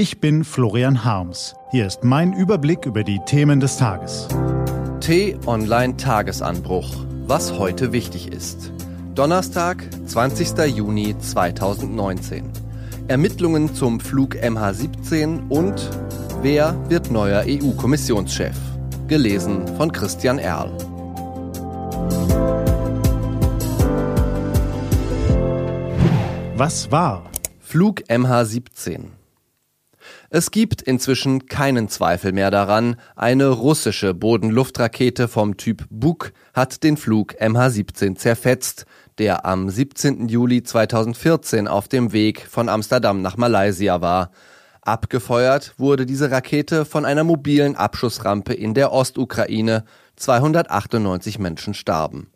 Ich bin Florian Harms. Hier ist mein Überblick über die Themen des Tages. T-Online Tagesanbruch. Was heute wichtig ist. Donnerstag, 20. Juni 2019. Ermittlungen zum Flug MH17 und Wer wird neuer EU-Kommissionschef? Gelesen von Christian Erl. Was war? Flug MH17. Es gibt inzwischen keinen Zweifel mehr daran, eine russische Bodenluftrakete vom Typ Buk hat den Flug MH17 zerfetzt, der am 17. Juli 2014 auf dem Weg von Amsterdam nach Malaysia war. Abgefeuert wurde diese Rakete von einer mobilen Abschussrampe in der Ostukraine. 298 Menschen starben.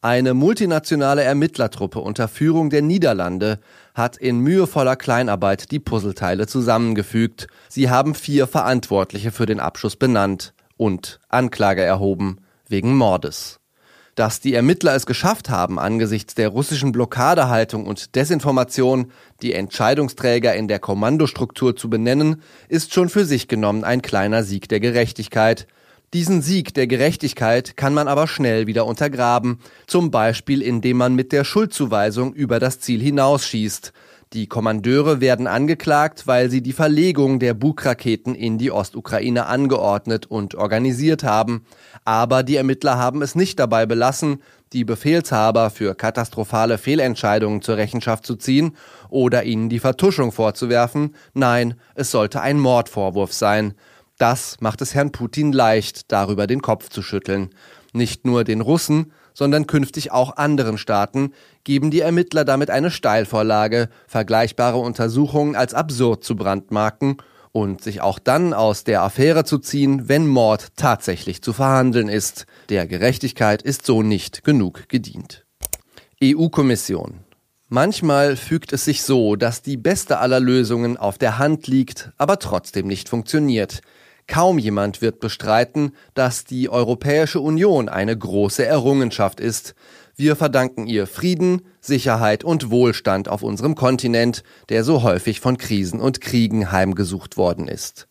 Eine multinationale Ermittlertruppe unter Führung der Niederlande hat in mühevoller Kleinarbeit die Puzzleteile zusammengefügt. Sie haben vier Verantwortliche für den Abschuss benannt und Anklage erhoben wegen Mordes. Dass die Ermittler es geschafft haben, angesichts der russischen Blockadehaltung und Desinformation die Entscheidungsträger in der Kommandostruktur zu benennen, ist schon für sich genommen ein kleiner Sieg der Gerechtigkeit. Diesen Sieg der Gerechtigkeit kann man aber schnell wieder untergraben, zum Beispiel indem man mit der Schuldzuweisung über das Ziel hinausschießt. Die Kommandeure werden angeklagt, weil sie die Verlegung der Buk-Raketen in die Ostukraine angeordnet und organisiert haben. Aber die Ermittler haben es nicht dabei belassen, die Befehlshaber für katastrophale Fehlentscheidungen zur Rechenschaft zu ziehen oder ihnen die Vertuschung vorzuwerfen. Nein, es sollte ein Mordvorwurf sein. Das macht es Herrn Putin leicht, darüber den Kopf zu schütteln. Nicht nur den Russen, sondern künftig auch anderen Staaten geben die Ermittler damit eine Steilvorlage, vergleichbare Untersuchungen als absurd zu brandmarken und sich auch dann aus der Affäre zu ziehen, wenn Mord tatsächlich zu verhandeln ist. Der Gerechtigkeit ist so nicht genug gedient. EU-Kommission Manchmal fügt es sich so, dass die beste aller Lösungen auf der Hand liegt, aber trotzdem nicht funktioniert. Kaum jemand wird bestreiten, dass die Europäische Union eine große Errungenschaft ist. Wir verdanken ihr Frieden, Sicherheit und Wohlstand auf unserem Kontinent, der so häufig von Krisen und Kriegen heimgesucht worden ist.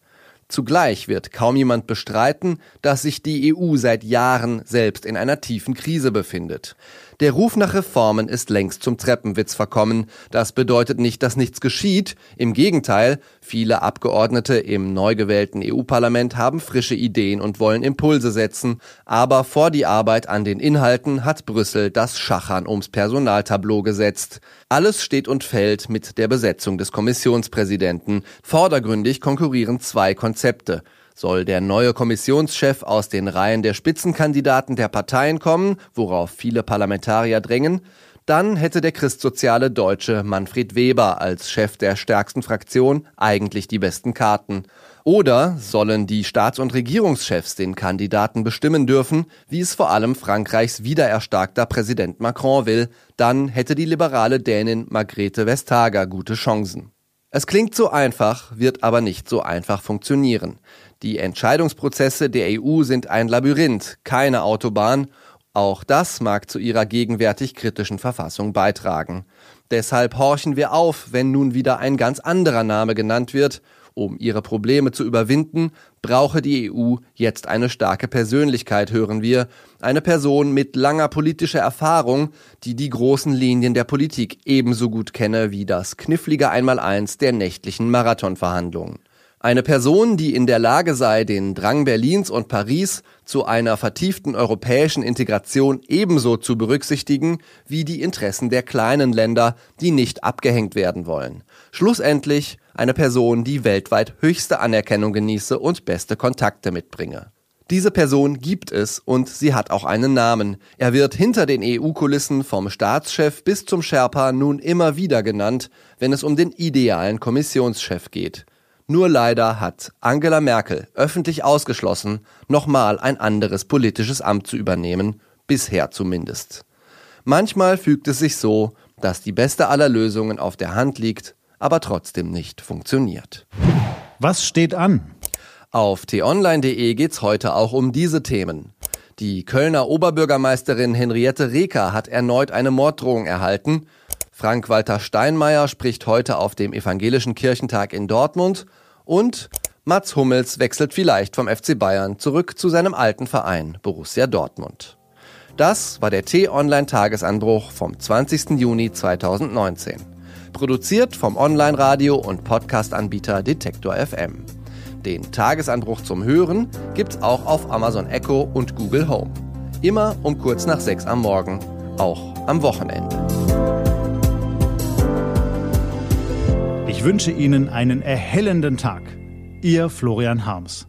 Zugleich wird kaum jemand bestreiten, dass sich die EU seit Jahren selbst in einer tiefen Krise befindet. Der Ruf nach Reformen ist längst zum Treppenwitz verkommen. Das bedeutet nicht, dass nichts geschieht. Im Gegenteil, viele Abgeordnete im neu gewählten EU-Parlament haben frische Ideen und wollen Impulse setzen. Aber vor die Arbeit an den Inhalten hat Brüssel das Schachern ums Personaltableau gesetzt. Alles steht und fällt mit der Besetzung des Kommissionspräsidenten. Vordergründig konkurrieren zwei Konzepte. Soll der neue Kommissionschef aus den Reihen der Spitzenkandidaten der Parteien kommen, worauf viele Parlamentarier drängen, dann hätte der christsoziale Deutsche Manfred Weber als Chef der stärksten Fraktion eigentlich die besten Karten. Oder sollen die Staats- und Regierungschefs den Kandidaten bestimmen dürfen, wie es vor allem Frankreichs wiedererstarkter Präsident Macron will, dann hätte die liberale Dänin Margrethe Vestager gute Chancen. Es klingt so einfach, wird aber nicht so einfach funktionieren. Die Entscheidungsprozesse der EU sind ein Labyrinth, keine Autobahn. Auch das mag zu ihrer gegenwärtig kritischen Verfassung beitragen. Deshalb horchen wir auf, wenn nun wieder ein ganz anderer Name genannt wird. Um ihre Probleme zu überwinden, brauche die EU jetzt eine starke Persönlichkeit, hören wir, eine Person mit langer politischer Erfahrung, die die großen Linien der Politik ebenso gut kenne wie das knifflige Einmaleins der nächtlichen Marathonverhandlungen. Eine Person, die in der Lage sei, den Drang Berlins und Paris zu einer vertieften europäischen Integration ebenso zu berücksichtigen wie die Interessen der kleinen Länder, die nicht abgehängt werden wollen. Schlussendlich eine Person, die weltweit höchste Anerkennung genieße und beste Kontakte mitbringe. Diese Person gibt es und sie hat auch einen Namen. Er wird hinter den EU-Kulissen vom Staatschef bis zum Sherpa nun immer wieder genannt, wenn es um den idealen Kommissionschef geht. Nur leider hat Angela Merkel öffentlich ausgeschlossen, nochmal ein anderes politisches Amt zu übernehmen, bisher zumindest. Manchmal fügt es sich so, dass die beste aller Lösungen auf der Hand liegt, aber trotzdem nicht funktioniert. Was steht an? Auf t-online.de geht's heute auch um diese Themen. Die Kölner Oberbürgermeisterin Henriette Reker hat erneut eine Morddrohung erhalten. Frank-Walter Steinmeier spricht heute auf dem Evangelischen Kirchentag in Dortmund Und Mats Hummels wechselt vielleicht vom FC Bayern zurück zu seinem alten Verein Borussia Dortmund. Das war der T-Online-Tagesanbruch vom 20. Juni 2019. Produziert vom Online-Radio- und Podcast-Anbieter Detektor FM. Den Tagesanbruch zum Hören gibt's auch auf Amazon Echo und Google Home. Immer um kurz nach sechs am Morgen, auch am Wochenende. Ich wünsche Ihnen einen erhellenden Tag. Ihr Florian Harms.